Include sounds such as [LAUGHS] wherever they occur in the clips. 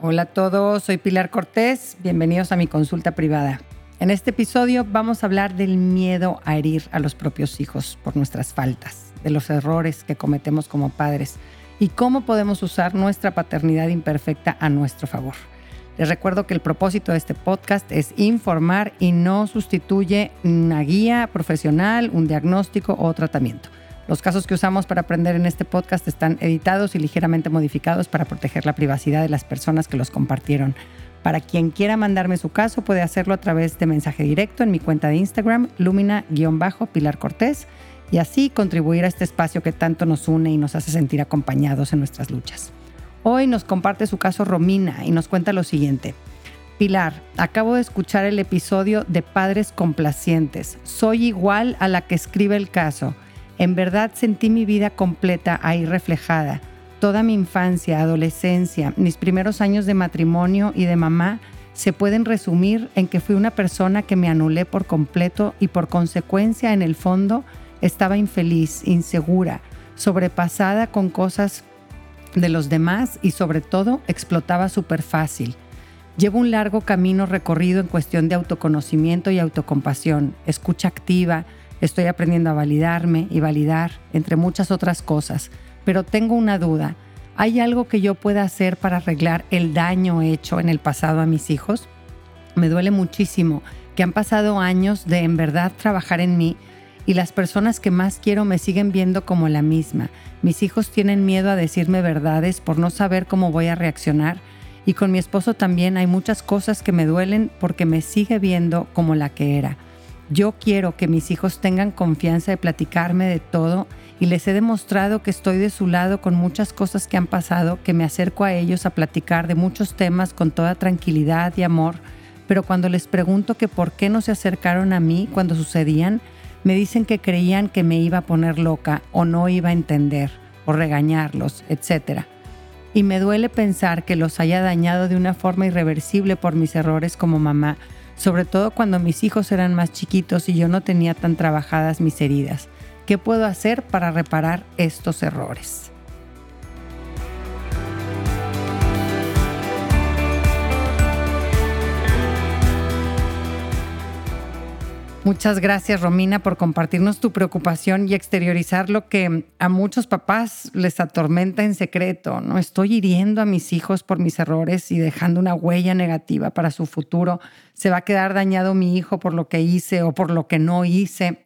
Hola a todos, soy Pilar Cortés, bienvenidos a mi consulta privada. En este episodio vamos a hablar del miedo a herir a los propios hijos por nuestras faltas, de los errores que cometemos como padres y cómo podemos usar nuestra paternidad imperfecta a nuestro favor. Les recuerdo que el propósito de este podcast es informar y no sustituye una guía profesional, un diagnóstico o tratamiento. Los casos que usamos para aprender en este podcast están editados y ligeramente modificados para proteger la privacidad de las personas que los compartieron. Para quien quiera mandarme su caso, puede hacerlo a través de mensaje directo en mi cuenta de Instagram, lumina-pilar Cortés, y así contribuir a este espacio que tanto nos une y nos hace sentir acompañados en nuestras luchas. Hoy nos comparte su caso Romina y nos cuenta lo siguiente. Pilar, acabo de escuchar el episodio de Padres Complacientes. Soy igual a la que escribe el caso. En verdad sentí mi vida completa ahí reflejada. Toda mi infancia, adolescencia, mis primeros años de matrimonio y de mamá se pueden resumir en que fui una persona que me anulé por completo y por consecuencia en el fondo estaba infeliz, insegura, sobrepasada con cosas de los demás y sobre todo explotaba súper fácil. Llevo un largo camino recorrido en cuestión de autoconocimiento y autocompasión, escucha activa, Estoy aprendiendo a validarme y validar, entre muchas otras cosas. Pero tengo una duda. ¿Hay algo que yo pueda hacer para arreglar el daño hecho en el pasado a mis hijos? Me duele muchísimo que han pasado años de en verdad trabajar en mí y las personas que más quiero me siguen viendo como la misma. Mis hijos tienen miedo a decirme verdades por no saber cómo voy a reaccionar y con mi esposo también hay muchas cosas que me duelen porque me sigue viendo como la que era. Yo quiero que mis hijos tengan confianza de platicarme de todo y les he demostrado que estoy de su lado con muchas cosas que han pasado, que me acerco a ellos a platicar de muchos temas con toda tranquilidad y amor, pero cuando les pregunto que por qué no se acercaron a mí cuando sucedían, me dicen que creían que me iba a poner loca o no iba a entender o regañarlos, etc. Y me duele pensar que los haya dañado de una forma irreversible por mis errores como mamá, sobre todo cuando mis hijos eran más chiquitos y yo no tenía tan trabajadas mis heridas. ¿Qué puedo hacer para reparar estos errores? Muchas gracias, Romina, por compartirnos tu preocupación y exteriorizar lo que a muchos papás les atormenta en secreto. No estoy hiriendo a mis hijos por mis errores y dejando una huella negativa para su futuro. Se va a quedar dañado mi hijo por lo que hice o por lo que no hice.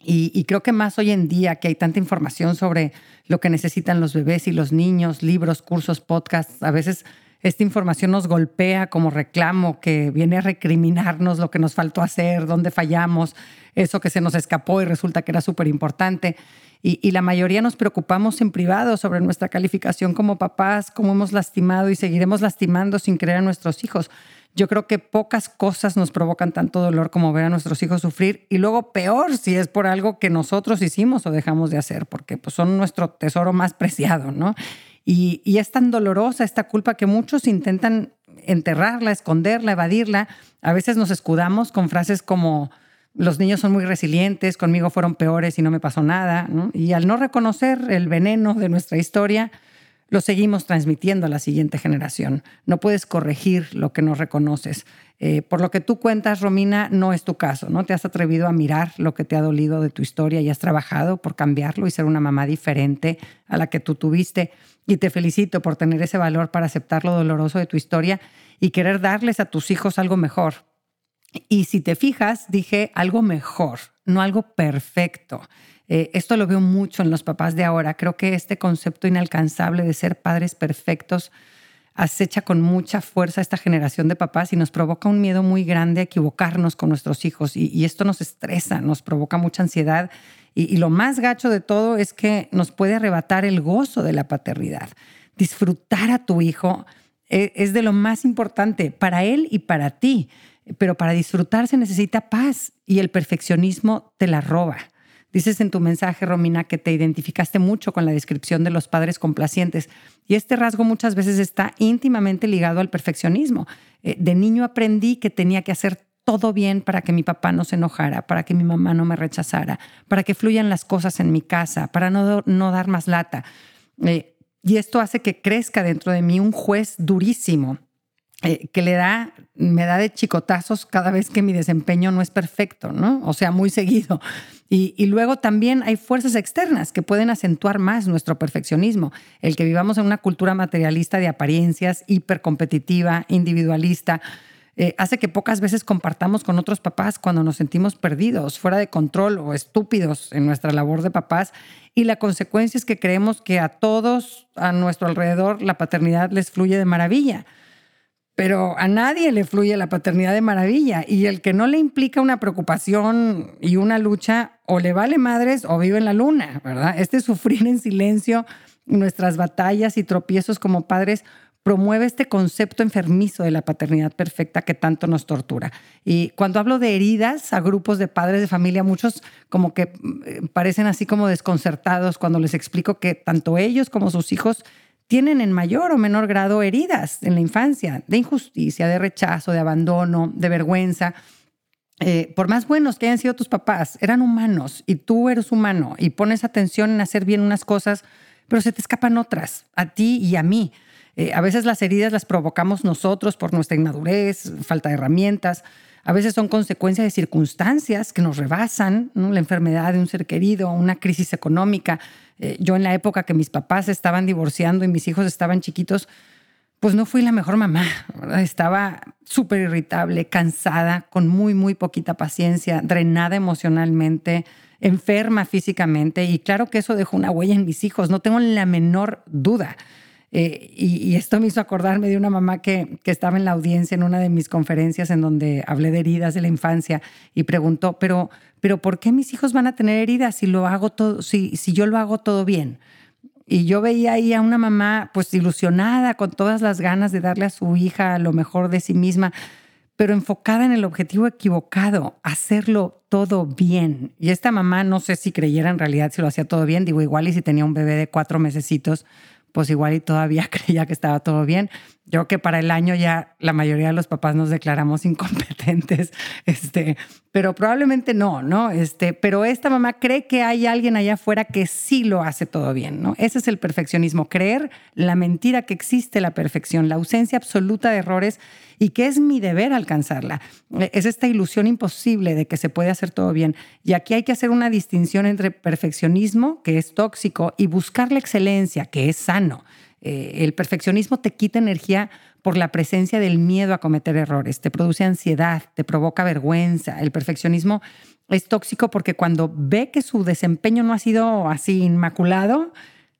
Y, y, creo que más hoy en día que hay tanta información sobre lo que necesitan los bebés y los niños, libros, cursos, podcasts, a veces esta información nos golpea como reclamo que viene a recriminarnos lo que nos faltó hacer, dónde fallamos, eso que se nos escapó y resulta que era súper importante. Y, la mayoría nos preocupamos en privado sobre nuestra calificación como papás, cómo hemos lastimado y seguiremos lastimando sin creer a nuestros hijos. Yo creo que pocas cosas nos provocan tanto dolor como ver a nuestros hijos sufrir y luego peor si es por algo que nosotros hicimos o dejamos de hacer, porque pues, son nuestro tesoro más preciado, ¿no? Y, es tan dolorosa esta culpa que muchos intentan enterrarla, esconderla, evadirla. A veces nos escudamos con frases como los niños son muy resilientes, conmigo fueron peores y no me pasó nada. Y al no reconocer el veneno de nuestra historia, lo seguimos transmitiendo a la siguiente generación. No puedes corregir lo que no reconoces. Eh, por lo que tú cuentas, Romina, no es tu caso, ¿no? Te has atrevido a mirar lo que te ha dolido de tu historia y has trabajado por cambiarlo y ser una mamá diferente a la que tú tuviste. Y te felicito por tener ese valor para aceptar lo doloroso de tu historia y querer darles a tus hijos algo mejor. Y si te fijas, dije algo mejor, no algo perfecto. Eh, esto lo veo mucho en los papás de ahora. Creo que este concepto inalcanzable de ser padres perfectos acecha con mucha fuerza esta generación de papás y nos provoca un miedo muy grande a equivocarnos con nuestros hijos y, esto nos estresa, nos provoca mucha ansiedad y, lo más gacho de todo es que nos puede arrebatar el gozo de la paternidad. Disfrutar a tu hijo es, es de lo más importante para él y para ti, pero para disfrutar se necesita paz y el perfeccionismo te la roba. Dices en tu mensaje, Romina, que te identificaste mucho con la descripción de los padres complacientes y este rasgo muchas veces está íntimamente ligado al perfeccionismo. Eh, de niño aprendí que tenía que hacer todo bien para que mi papá no se enojara, para que mi mamá no me rechazara, para que fluyan las cosas en mi casa, para no, no dar más lata. Eh, Y esto hace que crezca dentro de mí un juez durísimo, eh, que le da, me da de chicotazos cada vez que mi desempeño no es perfecto, ¿no? O sea, muy seguido. Y, y, luego también hay fuerzas externas que pueden acentuar más nuestro perfeccionismo. El que vivamos en una cultura materialista de apariencias, hipercompetitiva, individualista, eh, hace que pocas veces compartamos con otros papás cuando nos sentimos perdidos, fuera de control o estúpidos en nuestra labor de papás. Y la consecuencia es que creemos que a todos a nuestro alrededor la paternidad les fluye de maravilla. Pero a nadie le fluye la paternidad de maravilla. Y el que no le implica una preocupación y una lucha, o le vale madres o vive en la luna, ¿verdad? Este sufrir en silencio nuestras batallas y tropiezos como padres promueve este concepto enfermizo de la paternidad perfecta que tanto nos tortura. Y cuando hablo de heridas a grupos de padres de familia, muchos como que eh, parecen así como desconcertados cuando les explico que tanto ellos como sus hijos tienen en mayor o menor grado heridas en la infancia, de injusticia, de rechazo, de abandono, de vergüenza. Eh, por más buenos que hayan sido tus papás, eran humanos y tú eres humano y pones atención en hacer bien unas cosas, pero se te escapan otras, a ti y a mí. Eh, a veces las heridas las provocamos nosotros por nuestra inmadurez, falta de herramientas. A veces son consecuencia de circunstancias que nos rebasan, la enfermedad de un ser querido, una crisis económica. Eh, yo en la época que mis papás estaban divorciando y mis hijos estaban chiquitos, pues no fui la mejor mamá. Estaba súper irritable, cansada, con muy, muy poquita paciencia, drenada emocionalmente, enferma físicamente. Y claro que eso dejó una huella en mis hijos, no tengo la menor duda. Eh, y, esto me hizo acordarme de una mamá que, que, estaba en la audiencia en una de mis conferencias en donde hablé de heridas de la infancia y preguntó, pero, pero ¿por qué mis hijos van a tener heridas si, lo hago todo, si, si yo lo hago todo bien? Y yo veía ahí a una mamá pues ilusionada, con todas las ganas de darle a su hija lo mejor de sí misma, pero enfocada en el objetivo equivocado, hacerlo todo bien. Y esta mamá no sé si creyera en realidad si lo hacía todo bien, digo igual y si tenía un bebé de cuatro mesecitos, pues igual y todavía [LAUGHS] creía que estaba todo bien. Yo que para el año ya la mayoría de los papás nos declaramos incompetentes, [LAUGHS] este, pero probablemente no, ¿no? Este, pero esta mamá cree que hay alguien allá afuera que sí lo hace todo bien, ¿no? Ese es el perfeccionismo, creer la mentira que existe la perfección, la ausencia absoluta de errores y que es mi deber alcanzarla. Es esta ilusión imposible de que se puede hacer todo bien. Y aquí hay que hacer una distinción entre perfeccionismo, que es tóxico, y buscar la excelencia, que es sano. Eh, el perfeccionismo te quita energía por la presencia del miedo a cometer errores, te produce ansiedad, te provoca vergüenza. El perfeccionismo es tóxico porque cuando ve que su desempeño no ha sido así inmaculado,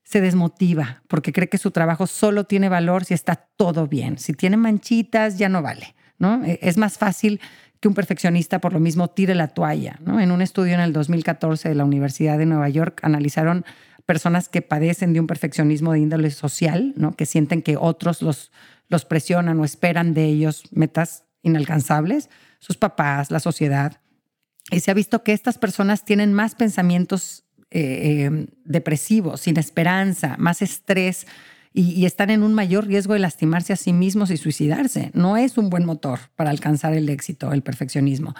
se desmotiva porque cree que su trabajo solo tiene valor si está todo bien. Si tiene manchitas, ya no vale. ¿no? E, es más fácil que un perfeccionista por lo mismo tire la toalla. En un estudio en el 2014 de la Universidad de Nueva York analizaron personas que padecen de un perfeccionismo de índole social, ¿no? que sienten que otros los, los presionan o esperan de ellos metas inalcanzables, sus papás, la sociedad. Y se ha visto que estas personas tienen más pensamientos eh, eh, depresivos, sin esperanza, más estrés y, y, están en un mayor riesgo de lastimarse a sí mismos y suicidarse. No es un buen motor para alcanzar el éxito, el perfeccionismo.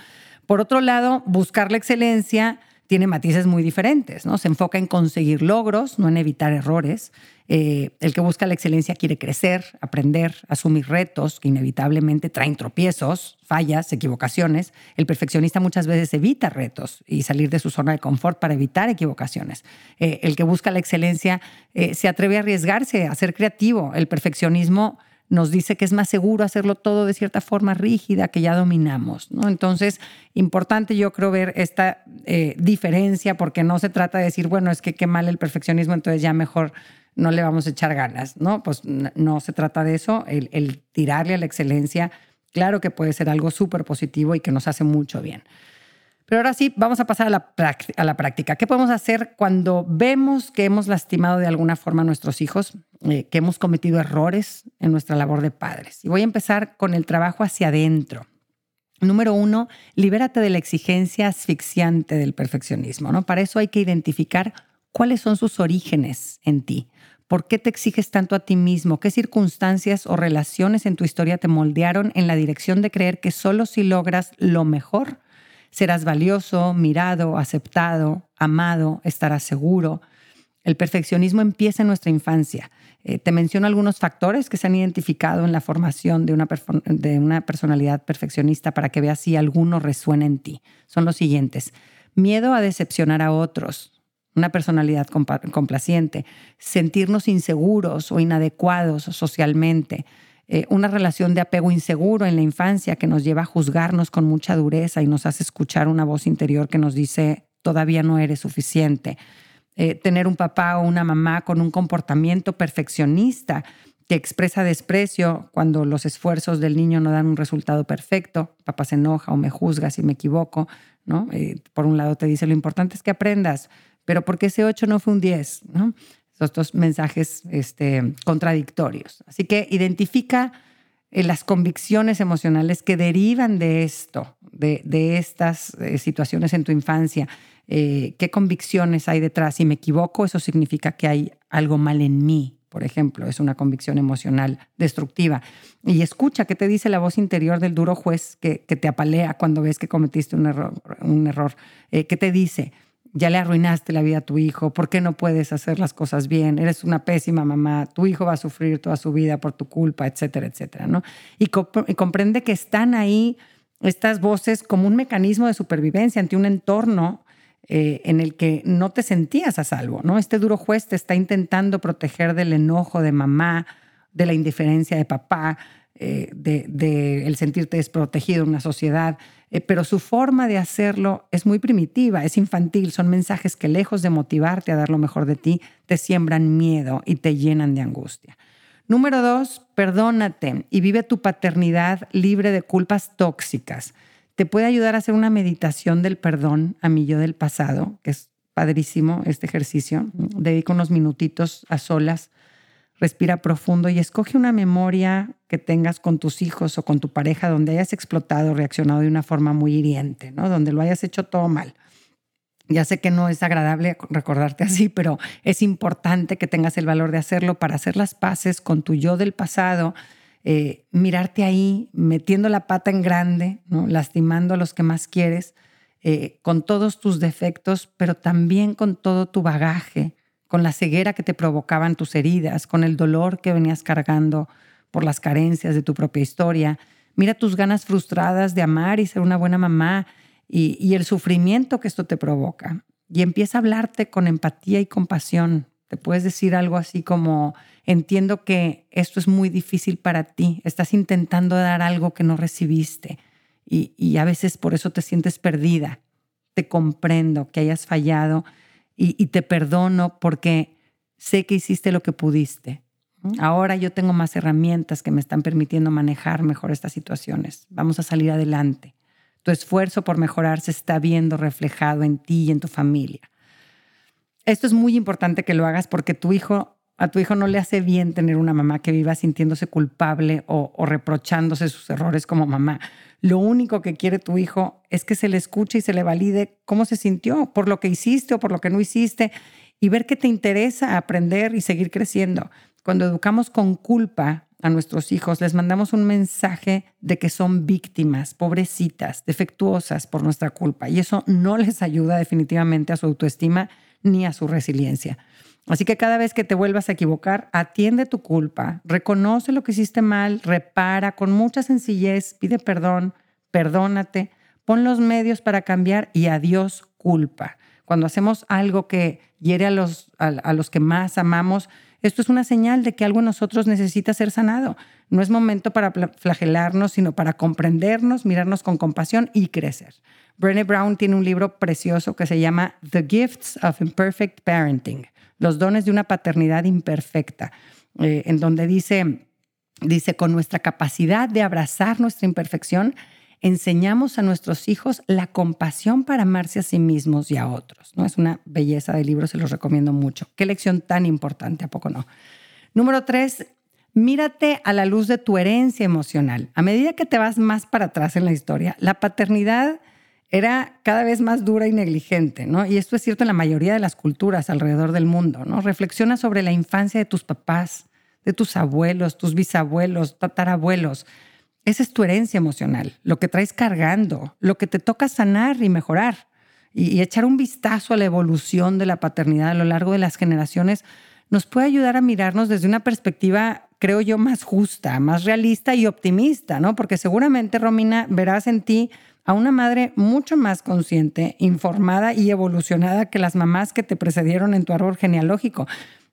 Por otro lado, buscar la excelencia tiene matices muy diferentes, ¿no? Se enfoca en conseguir logros, no en evitar errores. Eh, el que busca la excelencia quiere crecer, aprender, asumir retos que inevitablemente traen tropiezos, fallas, equivocaciones. El perfeccionista muchas veces evita retos y salir de su zona de confort para evitar equivocaciones. Eh, el que busca la excelencia eh, se atreve a arriesgarse, a ser creativo. El perfeccionismo nos dice que es más seguro hacerlo todo de cierta forma rígida que ya dominamos. ¿no? Entonces, importante yo creo ver esta eh, diferencia porque no se trata de decir, bueno, es que qué mal el perfeccionismo, entonces ya mejor no le vamos a echar ganas, ¿no? Pues no se trata de eso, el, el tirarle a la excelencia, claro que puede ser algo súper positivo y que nos hace mucho bien. Pero ahora sí, vamos a pasar a la, a la, práctica. ¿Qué podemos hacer cuando vemos que hemos lastimado de alguna forma a nuestros hijos, eh, que hemos cometido errores en nuestra labor de padres? Y voy a empezar con el trabajo hacia adentro. Número uno, libérate de la exigencia asfixiante del perfeccionismo. ¿no? Para eso hay que identificar cuáles son sus orígenes en ti. ¿Por qué te exiges tanto a ti mismo? ¿Qué circunstancias o relaciones en tu historia te moldearon en la dirección de creer que solo si logras lo mejor serás valioso, mirado, aceptado, amado, estarás seguro. El perfeccionismo empieza en nuestra infancia. Eh, te menciono algunos factores que se han identificado en la formación de una, de una personalidad perfeccionista para que veas si alguno resuena en ti. Son los siguientes. Miedo a decepcionar a otros, una personalidad complaciente, sentirnos inseguros o inadecuados socialmente, eh, una relación de apego inseguro en la infancia que nos lleva a juzgarnos con mucha dureza y nos hace escuchar una voz interior que nos dice, todavía no eres suficiente. Eh, tener un papá o una mamá con un comportamiento perfeccionista que expresa desprecio cuando los esfuerzos del niño no dan un resultado perfecto. Papá se enoja o me juzga si me equivoco, ¿no? Eh, por un lado te dice, lo importante es que aprendas, pero ¿por qué ese 8 no fue un 10? ¿no? Esos dos mensajes este, contradictorios. Así que identifica eh, las convicciones emocionales que derivan de esto, de, estas situaciones en tu infancia eh, qué convicciones hay detrás. Si me equivoco, eso significa que hay algo mal en mí, por ejemplo, es una convicción emocional destructiva. Y escucha qué te dice la voz interior del duro juez que, te apalea cuando ves que cometiste un error. Un error. Eh, ¿Qué te dice? Ya le arruinaste la vida a tu hijo, ¿por qué no puedes hacer las cosas bien? Eres una pésima mamá, tu hijo va a sufrir toda su vida por tu culpa, etcétera, etcétera, ¿no? y comprende que están ahí estas voces como un mecanismo de supervivencia ante un entorno eh, en el que no te sentías a salvo, ¿no? Este duro juez te está intentando proteger del enojo de mamá, de la indiferencia de papá, eh, de, el sentirte desprotegido en una sociedad, eh, pero su forma de hacerlo es muy primitiva, es infantil, son mensajes que lejos de motivarte a dar lo mejor de ti, te siembran miedo y te llenan de angustia. Número dos, perdónate y vive tu paternidad libre de culpas tóxicas te puede ayudar a hacer una meditación del perdón a mi yo del pasado, que es padrísimo este ejercicio. Dedica unos minutitos a solas, respira profundo y escoge una memoria que tengas con tus hijos o con tu pareja donde hayas explotado, reaccionado de una forma muy hiriente, ¿no? donde lo hayas hecho todo mal. Ya sé que no es agradable recordarte así, pero es importante que tengas el valor de hacerlo para hacer las paces con tu yo del pasado eh, mirarte ahí metiendo la pata en grande, lastimando a los que más quieres, eh, con todos tus defectos, pero también con todo tu bagaje, con la ceguera que te provocaban tus heridas, con el dolor que venías cargando por las carencias de tu propia historia. Mira tus ganas frustradas de amar y ser una buena mamá y, el sufrimiento que esto te provoca. Y empieza a hablarte con empatía y compasión. Te puedes decir algo así como, entiendo que esto es muy difícil para ti, estás intentando dar algo que no recibiste y, a veces por eso te sientes perdida. Te comprendo que hayas fallado y, y te perdono porque sé que hiciste lo que pudiste. Ahora yo tengo más herramientas que me están permitiendo manejar mejor estas situaciones. Vamos a salir adelante. Tu esfuerzo por mejorar se está viendo reflejado en ti y en tu familia. Esto es muy importante que lo hagas porque tu hijo a tu hijo no le hace bien tener una mamá que viva sintiéndose culpable o, reprochándose sus errores como mamá. Lo único que quiere tu hijo es que se le escuche y se le valide cómo se sintió por lo que hiciste o por lo que no hiciste y ver que te interesa aprender y seguir creciendo. Cuando educamos con culpa a nuestros hijos, les mandamos un mensaje de que son víctimas, pobrecitas, defectuosas por nuestra culpa y eso no les ayuda definitivamente a su autoestima ni a su resiliencia. Así que cada vez que te vuelvas a equivocar, atiende tu culpa, reconoce lo que hiciste mal, repara con mucha sencillez, pide perdón, perdónate, pon los medios para cambiar y adiós culpa. Cuando hacemos algo que hiere a los, a, los que más amamos, esto es una señal de que algo en nosotros necesita ser sanado. No es momento para flagelarnos, sino para comprendernos, mirarnos con compasión y crecer. Brené Brown tiene un libro precioso que se llama The Gifts of Imperfect Parenting los dones de una paternidad imperfecta, eh, en donde dice, dice, con nuestra capacidad de abrazar nuestra imperfección, enseñamos a nuestros hijos la compasión para amarse a sí mismos y a otros. ¿no? Es una belleza de libro, se los recomiendo mucho. Qué lección tan importante, ¿a poco no? Número tres, mírate a la luz de tu herencia emocional. A medida que te vas más para atrás en la historia, la paternidad era cada vez más dura y negligente, ¿no? Y esto es cierto en la mayoría de las culturas alrededor del mundo, ¿no? Reflexiona sobre la infancia de tus papás, de tus abuelos, tus bisabuelos, tatarabuelos. Esa es tu herencia emocional, lo que traes cargando, lo que te toca sanar y mejorar. y, echar un vistazo a la evolución de la paternidad a lo largo de las generaciones nos puede ayudar a mirarnos desde una perspectiva, creo yo, más justa, más realista y optimista, ¿no? Porque seguramente, Romina, verás en ti a una madre mucho más consciente, informada y evolucionada que las mamás que te precedieron en tu árbol genealógico.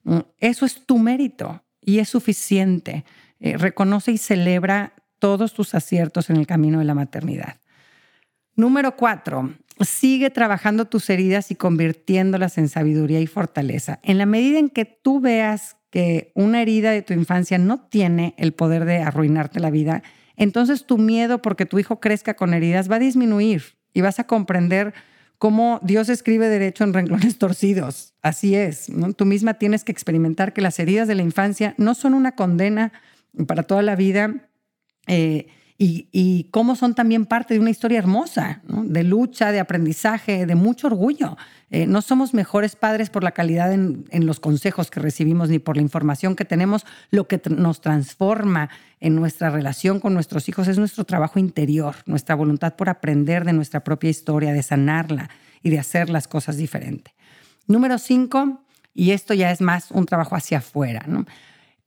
Mm, eso es tu mérito y es suficiente. Eh, reconoce y celebra todos tus aciertos en el camino de la maternidad. Número cuatro, sigue trabajando tus heridas y convirtiéndolas en sabiduría y fortaleza. En la medida en que tú veas que una herida de tu infancia no tiene el poder de arruinarte la vida, entonces tu miedo porque tu hijo crezca con heridas va a disminuir y vas a comprender cómo Dios escribe derecho en renglones [LAUGHS] torcidos. Así es, tú misma tienes que experimentar que las heridas de la infancia no son una condena para toda la vida. Eh, y, cómo son también parte de una historia hermosa, de lucha, de aprendizaje, de mucho orgullo. Eh, no somos mejores padres por la calidad en, los consejos que recibimos ni por la información que tenemos. Lo que nos transforma en nuestra relación con nuestros hijos es nuestro trabajo interior, nuestra voluntad por aprender de nuestra propia historia, de sanarla y de hacer las cosas diferente. Número cinco, y esto ya es más un trabajo hacia afuera,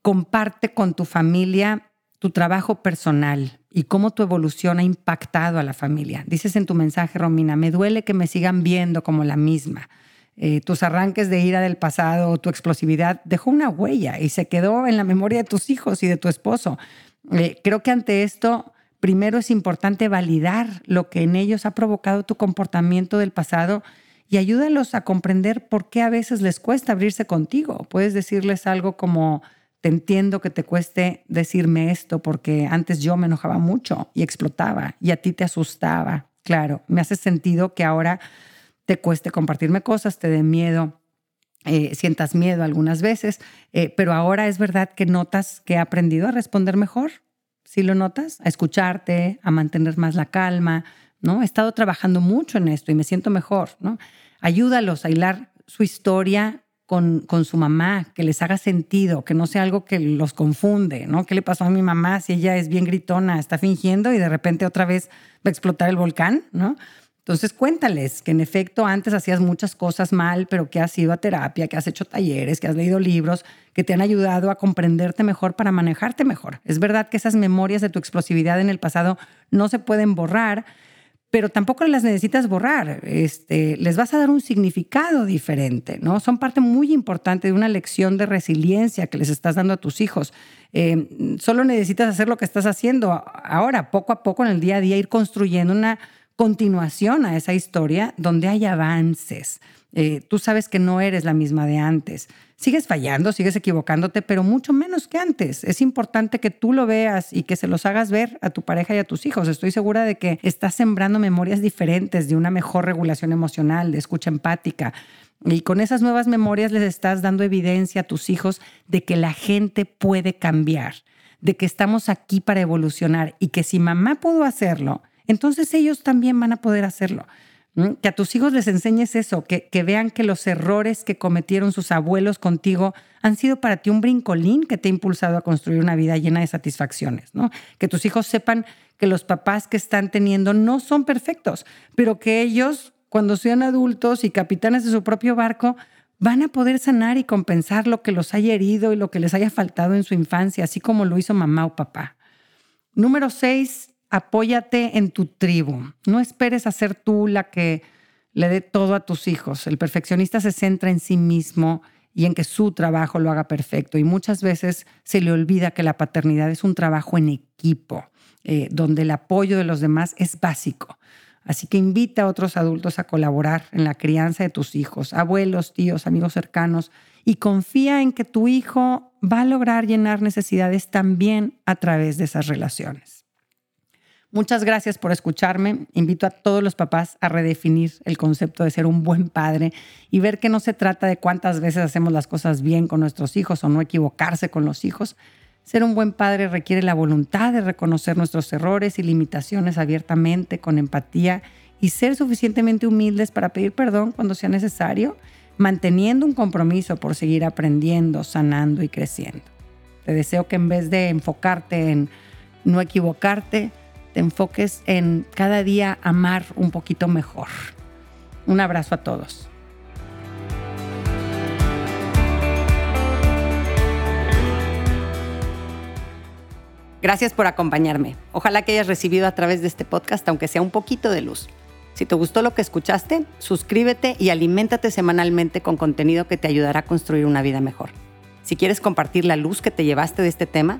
comparte con tu familia tu trabajo personal y cómo tu evolución ha impactado a la familia. Dices en tu mensaje, Romina, me duele que me sigan viendo como la misma. Eh, tus arranques de ira del pasado, tu explosividad, dejó una huella y se quedó en la memoria de tus hijos y de tu esposo. Eh, creo que ante esto, primero es importante validar lo que en ellos ha provocado tu comportamiento del pasado y ayúdalos a comprender por qué a veces les cuesta abrirse contigo. Puedes decirles algo como, te entiendo que te cueste decirme esto porque antes yo me enojaba mucho y explotaba y a ti te asustaba. Claro, me hace sentido que ahora te cueste compartirme cosas, te dé miedo, eh, sientas miedo algunas veces, eh, pero ahora es verdad que notas que he aprendido a responder mejor. ¿Sí lo notas? A escucharte, a mantener más la calma, ¿no? He estado trabajando mucho en esto y me siento mejor, ¿no? Ayúdalos a hilar su historia con, su mamá, que les haga sentido, que no sea algo que los confunde, ¿no? ¿Qué le pasó a mi mamá si ella es bien gritona, está fingiendo y de repente otra vez va a explotar el volcán, ¿no? Entonces cuéntales que en efecto antes hacías muchas cosas mal, pero que has ido a terapia, que has hecho talleres, que has leído libros, que te han ayudado a comprenderte mejor para manejarte mejor. Es verdad que esas memorias de tu explosividad en el pasado no se pueden borrar, pero tampoco las necesitas borrar. Este, les vas a dar un significado diferente, ¿no? Son parte muy importante de una lección de resiliencia que les estás dando a tus hijos. Eh, solo necesitas hacer lo que estás haciendo ahora, poco a poco en el día a día, ir construyendo una continuación a esa historia donde hay avances. Eh, tú sabes que no eres la misma de antes. Sigues fallando, sigues equivocándote, pero mucho menos que antes. Es importante que tú lo veas y que se los hagas ver a tu pareja y a tus hijos. Estoy segura de que estás sembrando memorias diferentes de una mejor regulación emocional, de escucha empática. Y con esas nuevas memorias les estás dando evidencia a tus hijos de que la gente puede cambiar, de que estamos aquí para evolucionar y que si mamá pudo hacerlo, entonces ellos también van a poder hacerlo. Que a tus hijos les enseñes eso, que, que, vean que los errores que cometieron sus abuelos contigo han sido para ti un brincolín que te ha impulsado a construir una vida llena de satisfacciones, ¿no? Que tus hijos sepan que los papás que están teniendo no son perfectos, pero que ellos, cuando sean adultos y capitanes de su propio barco, van a poder sanar y compensar lo que los haya herido y lo que les haya faltado en su infancia, así como lo hizo mamá o papá. Número seis, apóyate en tu tribu. No esperes a ser tú la que le dé todo a tus hijos. El perfeccionista se centra en sí mismo y en que su trabajo lo haga perfecto. Y muchas veces se le olvida que la paternidad es un trabajo en equipo, eh, donde el apoyo de los demás es básico. Así que invita a otros adultos a colaborar en la crianza de tus hijos, abuelos, tíos, amigos cercanos, y confía en que tu hijo va a lograr llenar necesidades también a través de esas relaciones. Muchas gracias por escucharme. Invito a todos los papás a redefinir el concepto de ser un buen padre y ver que no se trata de cuántas veces hacemos las cosas bien con nuestros hijos o no equivocarse con los hijos. Ser un buen padre requiere la voluntad de reconocer nuestros errores y limitaciones abiertamente, con empatía y ser suficientemente humildes para pedir perdón cuando sea necesario, manteniendo un compromiso por seguir aprendiendo, sanando y creciendo. Te deseo que en vez de enfocarte en no equivocarte, te enfoques en cada día amar un poquito mejor. Un abrazo a todos. Gracias por acompañarme. Ojalá que hayas recibido a través de este podcast, aunque sea un poquito de luz. Si te gustó lo que escuchaste, suscríbete y aliméntate semanalmente con contenido que te ayudará a construir una vida mejor. Si quieres compartir la luz que te llevaste de este tema,